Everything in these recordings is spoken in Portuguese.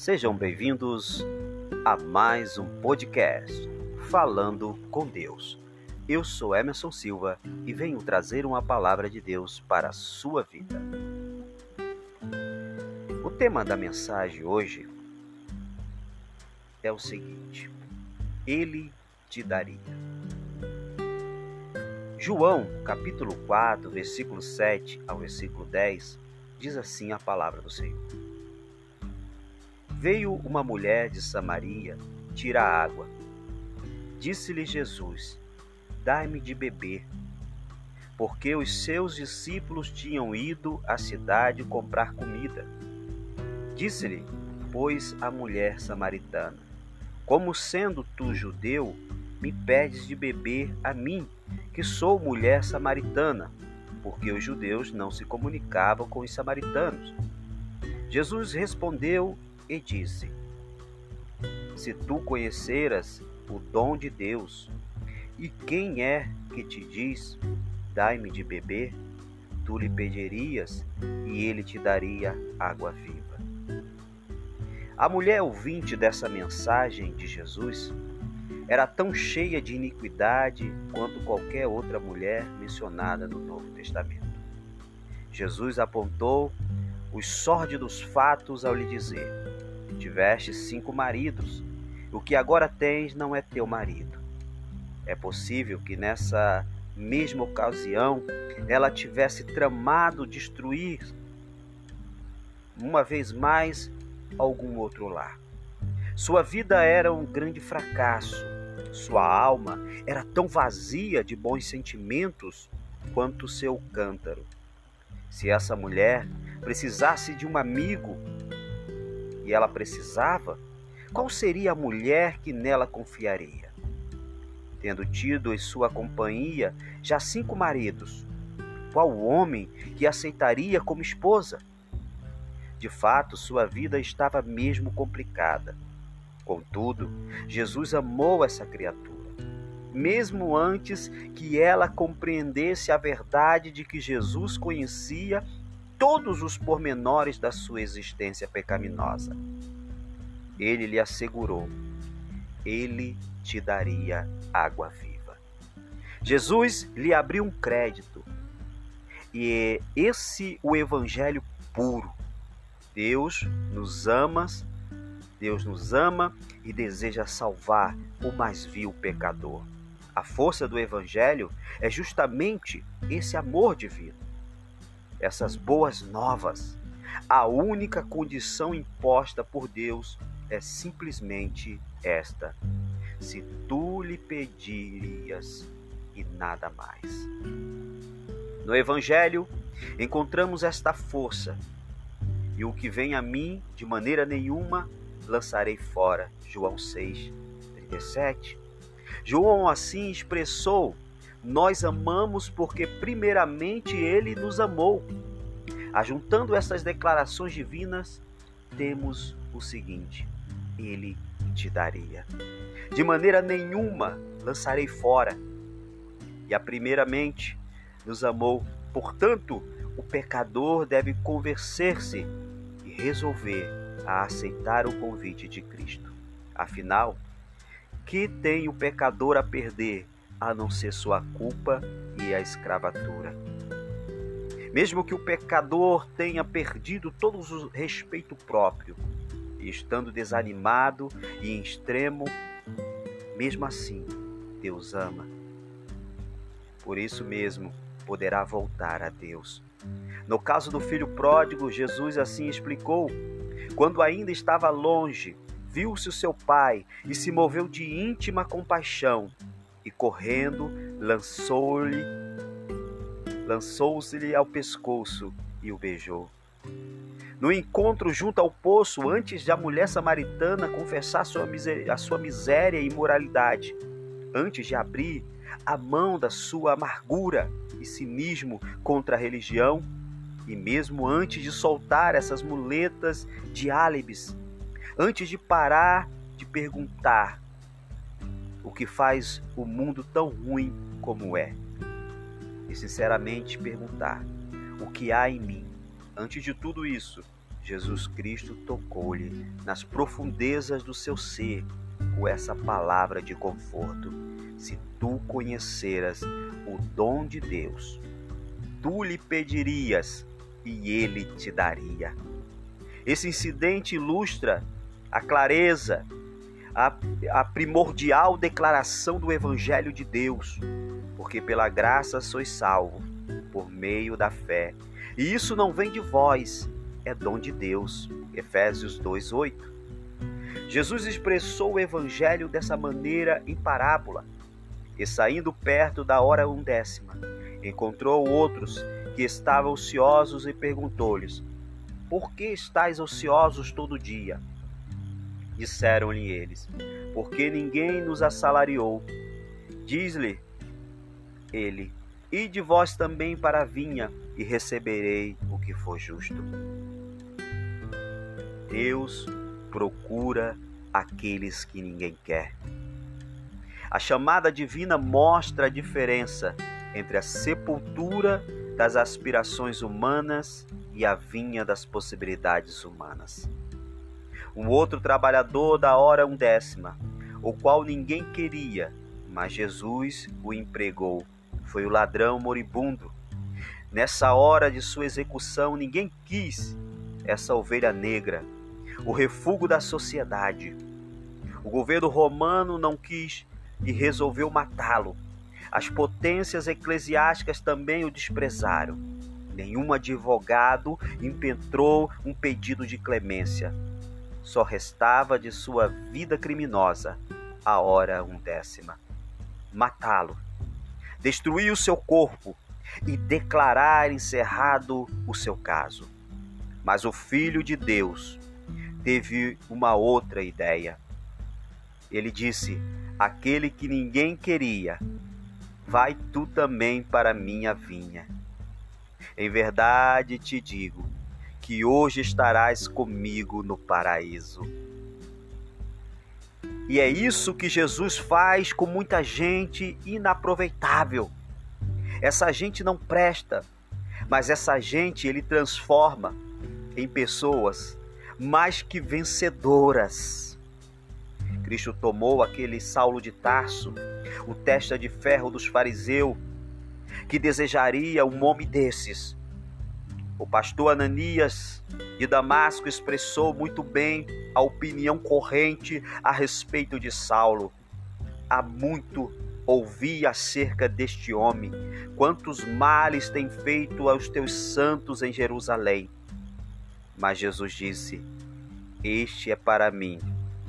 Sejam bem-vindos a mais um podcast Falando com Deus. Eu sou Emerson Silva e venho trazer uma palavra de Deus para a sua vida. O tema da mensagem hoje é o seguinte: Ele te daria. João, capítulo 4, versículo 7 ao versículo 10, diz assim a palavra do Senhor. Veio uma mulher de Samaria tirar água. Disse-lhe Jesus: Dai-me de beber. Porque os seus discípulos tinham ido à cidade comprar comida. Disse-lhe, pois, a mulher samaritana: Como sendo tu judeu, me pedes de beber a mim, que sou mulher samaritana? Porque os judeus não se comunicavam com os samaritanos. Jesus respondeu e disse: Se tu conheceras o dom de Deus, e quem é que te diz: Dai-me de beber, tu lhe pedirias e ele te daria água viva. A mulher ouvinte dessa mensagem de Jesus era tão cheia de iniquidade quanto qualquer outra mulher mencionada no Novo Testamento. Jesus apontou os sórdidos fatos ao lhe dizer: Tiveste cinco maridos, o que agora tens não é teu marido. É possível que nessa mesma ocasião ela tivesse tramado destruir uma vez mais algum outro lar. Sua vida era um grande fracasso. Sua alma era tão vazia de bons sentimentos quanto seu cântaro. Se essa mulher precisasse de um amigo ela precisava, qual seria a mulher que nela confiaria? Tendo tido em sua companhia já cinco maridos, qual homem que aceitaria como esposa? De fato, sua vida estava mesmo complicada. Contudo, Jesus amou essa criatura mesmo antes que ela compreendesse a verdade de que Jesus conhecia todos os pormenores da sua existência pecaminosa. Ele lhe assegurou: ele te daria água viva. Jesus lhe abriu um crédito. E esse o evangelho puro. Deus nos ama, Deus nos ama e deseja salvar o mais vil pecador. A força do Evangelho é justamente esse amor divino, essas boas novas. A única condição imposta por Deus é simplesmente esta: se tu lhe pedirias e nada mais. No Evangelho, encontramos esta força, e o que vem a mim, de maneira nenhuma, lançarei fora. João 6, 37. João assim expressou: Nós amamos porque, primeiramente, ele nos amou. Ajuntando essas declarações divinas, temos o seguinte: Ele te daria. De maneira nenhuma lançarei fora. E a primeiramente nos amou. Portanto, o pecador deve convencer-se e resolver a aceitar o convite de Cristo. Afinal, que tem o pecador a perder a não ser sua culpa e a escravatura? Mesmo que o pecador tenha perdido todo o respeito próprio, estando desanimado e em extremo, mesmo assim, Deus ama. Por isso mesmo, poderá voltar a Deus. No caso do filho pródigo, Jesus assim explicou: quando ainda estava longe, viu-se o seu pai e se moveu de íntima compaixão e correndo lançou-lhe lançou-se-lhe ao pescoço e o beijou. No encontro junto ao poço, antes de a mulher samaritana confessar sua miséria, a sua miséria e imoralidade, antes de abrir a mão da sua amargura e cinismo contra a religião, e mesmo antes de soltar essas muletas de álibis, antes de parar de perguntar o que faz o mundo tão ruim como é, e sinceramente perguntar o que há em mim. Antes de tudo isso, Jesus Cristo tocou-lhe nas profundezas do seu ser com essa palavra de conforto. Se tu conheceras o dom de Deus, tu lhe pedirias e ele te daria. Esse incidente ilustra a clareza, a, a primordial declaração do Evangelho de Deus, porque pela graça sois salvos, por meio da fé. E isso não vem de vós, é dom de Deus. Efésios 2:8. Jesus expressou o evangelho dessa maneira em parábola. E saindo perto da hora undécima, encontrou outros que estavam ociosos e perguntou-lhes: Por que estáis ociosos todo dia? Disseram-lhe eles: Porque ninguém nos assalariou. Diz-lhe ele: Ide vós também para a vinha e receberei o que for justo. Deus procura aqueles que ninguém quer. A chamada divina mostra a diferença entre a sepultura das aspirações humanas e a vinha das possibilidades humanas. Um outro trabalhador da hora undécima, o qual ninguém queria, mas Jesus o empregou, foi o ladrão moribundo. Nessa hora de sua execução, ninguém quis essa ovelha negra, o refúgio da sociedade. O governo romano não quis e resolveu matá-lo. As potências eclesiásticas também o desprezaram. Nenhum advogado impetrou um pedido de clemência. Só restava de sua vida criminosa a hora undécima. Matá-lo, destruir o seu corpo e declarar encerrado o seu caso. Mas o Filho de Deus teve uma outra ideia. Ele disse: Aquele que ninguém queria, vai tu também para minha vinha. Em verdade te digo que hoje estarás comigo no paraíso. E é isso que Jesus faz com muita gente inaproveitável. Essa gente não presta, mas essa gente ele transforma em pessoas mais que vencedoras. Cristo tomou aquele Saulo de Tarso, o testa de ferro dos fariseus, que desejaria um homem desses. O pastor Ananias de Damasco expressou muito bem a opinião corrente a respeito de Saulo. Há muito ouvi acerca deste homem, quantos males tem feito aos teus santos em Jerusalém. Mas Jesus disse: Este é para mim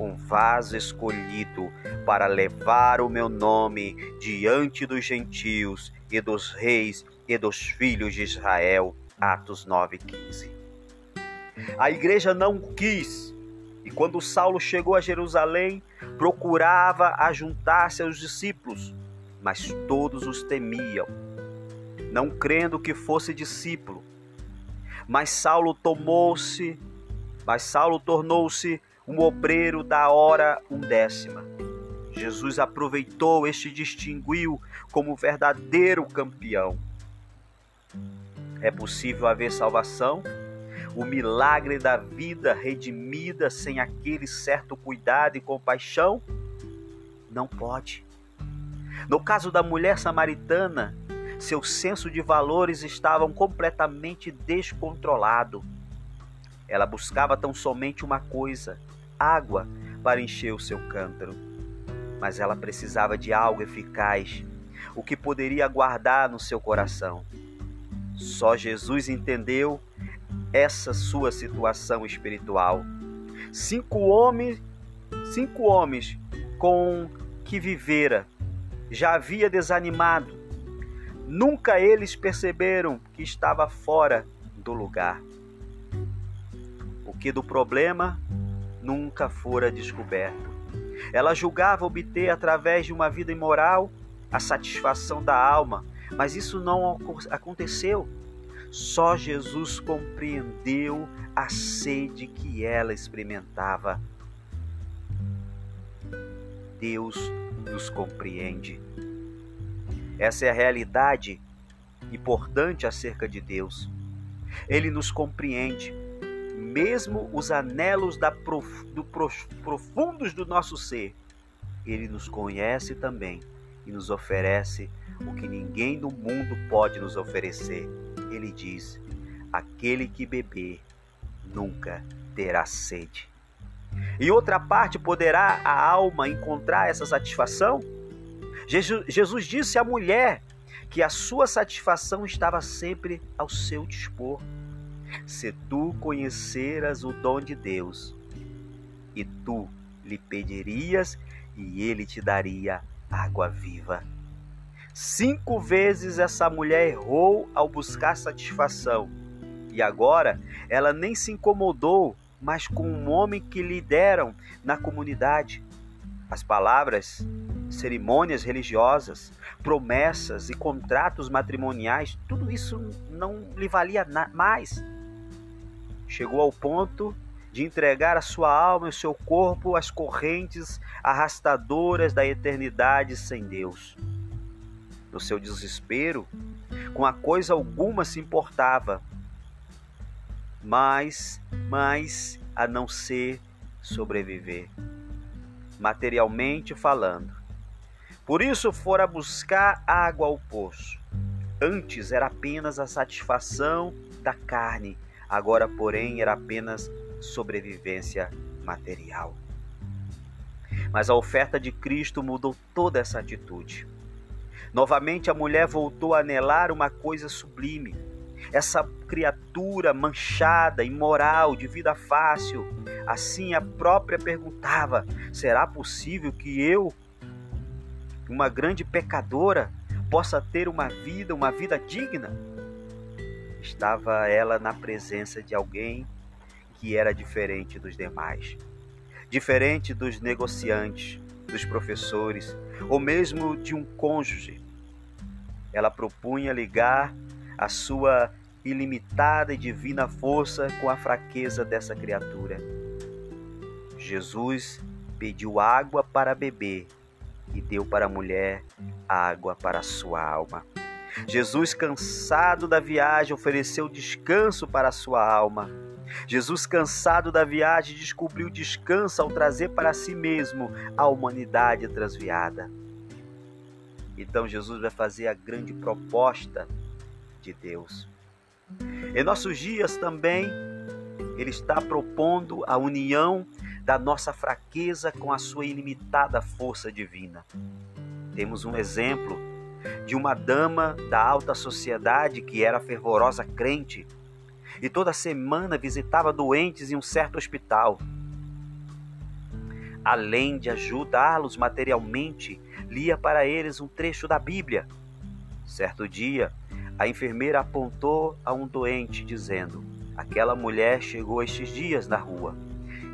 um vaso escolhido para levar o meu nome diante dos gentios e dos reis e dos filhos de Israel. Atos 9:15. A igreja não quis, e quando Saulo chegou a Jerusalém, procurava ajuntar seus discípulos, mas todos os temiam, não crendo que fosse discípulo. Mas Saulo tomou-se, mas Saulo tornou-se um obreiro da hora undécima. Jesus aproveitou este distinguiu como verdadeiro campeão. É possível haver salvação, o milagre da vida redimida sem aquele certo cuidado e compaixão? Não pode. No caso da mulher samaritana, seu senso de valores estavam completamente descontrolado. Ela buscava tão somente uma coisa: água para encher o seu cântaro. Mas ela precisava de algo eficaz, o que poderia guardar no seu coração. Só Jesus entendeu essa sua situação espiritual. Cinco homens, cinco homens com que vivera já havia desanimado Nunca eles perceberam que estava fora do lugar. O que do problema nunca fora descoberto. Ela julgava obter através de uma vida imoral a satisfação da alma, mas isso não aconteceu. Só Jesus compreendeu a sede que ela experimentava. Deus nos compreende. Essa é a realidade importante acerca de Deus. Ele nos compreende, mesmo os anelos da prof, do prof, profundos do nosso ser, Ele nos conhece também e nos oferece o que ninguém no mundo pode nos oferecer. Ele diz: aquele que beber nunca terá sede. Em outra parte, poderá a alma encontrar essa satisfação? Jesus disse à mulher que a sua satisfação estava sempre ao seu dispor. Se tu conheceras o dom de Deus, e tu lhe pedirias, e ele te daria água viva. Cinco vezes essa mulher errou ao buscar satisfação, e agora ela nem se incomodou mais com um homem que lhe deram na comunidade. As palavras, cerimônias religiosas, promessas e contratos matrimoniais, tudo isso não lhe valia mais. Chegou ao ponto de entregar a sua alma e o seu corpo às correntes arrastadoras da eternidade sem Deus. No seu desespero, com a coisa alguma se importava, mas, mas a não ser sobreviver, materialmente falando. Por isso fora buscar água ao poço. Antes era apenas a satisfação da carne, agora, porém, era apenas sobrevivência material. Mas a oferta de Cristo mudou toda essa atitude. Novamente a mulher voltou a anelar uma coisa sublime. Essa criatura manchada, imoral, de vida fácil. Assim a própria perguntava: será possível que eu, uma grande pecadora, possa ter uma vida, uma vida digna? Estava ela na presença de alguém que era diferente dos demais, diferente dos negociantes, dos professores ou mesmo de um cônjuge. Ela propunha ligar a sua ilimitada e divina força com a fraqueza dessa criatura. Jesus pediu água para beber e deu para a mulher água para a sua alma. Jesus, cansado da viagem, ofereceu descanso para a sua alma. Jesus, cansado da viagem, descobriu descanso ao trazer para si mesmo a humanidade transviada. Então Jesus vai fazer a grande proposta de Deus. Em nossos dias também, Ele está propondo a união da nossa fraqueza com a sua ilimitada força divina. Temos um exemplo de uma dama da alta sociedade que era fervorosa crente e toda semana visitava doentes em um certo hospital. Além de ajudá-los materialmente, lia para eles um trecho da Bíblia. Certo dia, a enfermeira apontou a um doente, dizendo: Aquela mulher chegou estes dias na rua.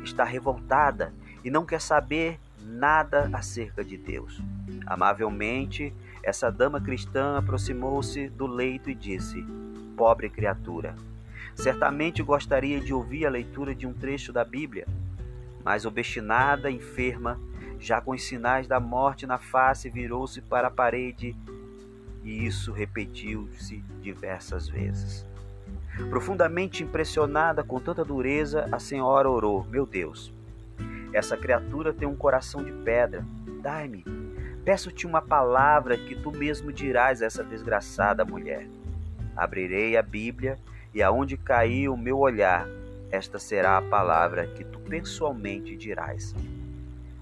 Está revoltada e não quer saber nada acerca de Deus. Amavelmente, essa dama cristã aproximou-se do leito e disse: Pobre criatura, certamente gostaria de ouvir a leitura de um trecho da Bíblia, mas obstinada, enferma, já com os sinais da morte na face, virou-se para a parede e isso repetiu-se diversas vezes. Profundamente impressionada com tanta dureza, a senhora orou: Meu Deus, essa criatura tem um coração de pedra. Dai-me Peço-te uma palavra que tu mesmo dirás a essa desgraçada mulher. Abrirei a Bíblia e aonde cair o meu olhar, esta será a palavra que tu pessoalmente dirás.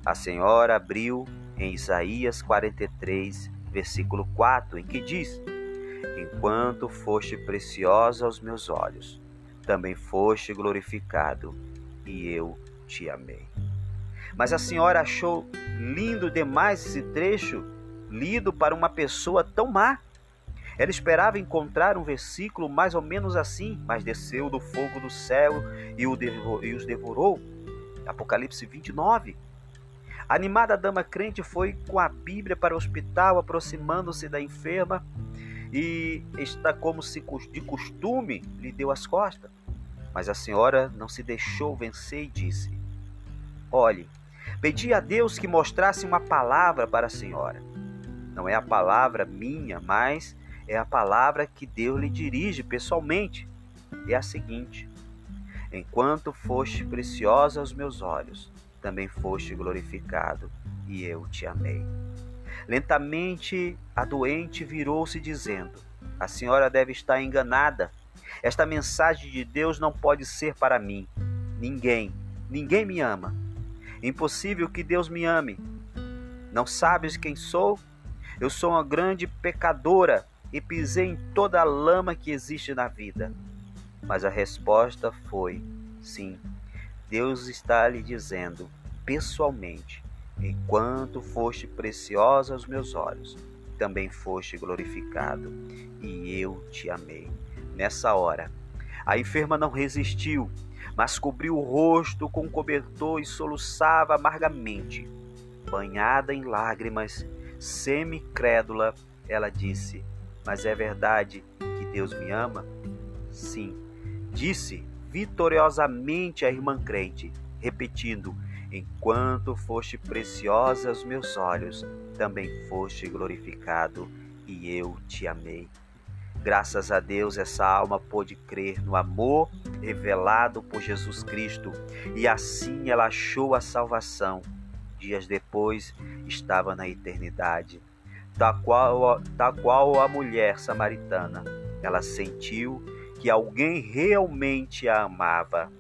A Senhora abriu em Isaías 43, versículo 4, em que diz: Enquanto foste preciosa aos meus olhos, também foste glorificado, e eu te amei. Mas a senhora achou lindo demais esse trecho lido para uma pessoa tão má. Ela esperava encontrar um versículo mais ou menos assim, mas desceu do fogo do céu e, os devorou. Apocalipse 29. A animada dama crente foi com a Bíblia para o hospital, aproximando-se da enferma e está como se de costume lhe deu as costas. Mas a senhora não se deixou vencer e disse: Olhe, Pedi a Deus que mostrasse uma palavra para a senhora. Não é a palavra minha, mas é a palavra que Deus lhe dirige pessoalmente. É a seguinte: Enquanto foste preciosa aos meus olhos, também foste glorificado, e eu te amei. Lentamente a doente virou-se, dizendo: A senhora deve estar enganada. Esta mensagem de Deus não pode ser para mim. Ninguém, ninguém me ama. Impossível que Deus me ame. Não sabes quem sou? Eu sou uma grande pecadora e pisei em toda a lama que existe na vida. Mas a resposta foi: sim, Deus está lhe dizendo pessoalmente: enquanto foste preciosa aos meus olhos, também foste glorificado, e eu te amei. Nessa hora, a enferma não resistiu, mas cobriu o rosto com um cobertor e soluçava amargamente. Banhada em lágrimas, semi-crédula, ela disse: Mas é verdade que Deus me ama? Sim, Disse vitoriosamente a irmã crente, repetindo: Enquanto foste preciosa aos meus olhos, também foste glorificado, e eu te amei. Graças a Deus, essa alma pôde crer no amor revelado por Jesus Cristo e assim ela achou a salvação. Dias depois, estava na eternidade. Da qual, da qual a mulher samaritana, ela sentiu que alguém realmente a amava.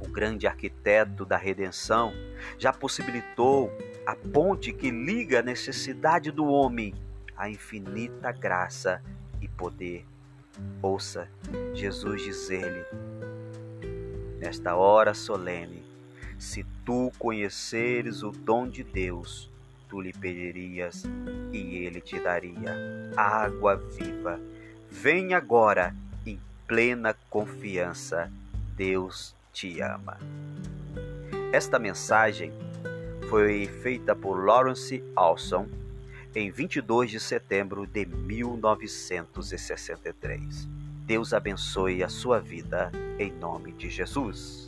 O grande arquiteto da redenção já possibilitou a ponte que liga a necessidade do homem à infinita graça e poder. Ouça Jesus dizer-lhe, nesta hora solene: Se tu conheceres o dom de Deus, tu lhe pedirias e ele te daria água viva. Vem agora plena confiança. Deus te ama. Esta mensagem foi feita por Lawrence Alson em 22 de setembro de 1963. Deus abençoe a sua vida em nome de Jesus.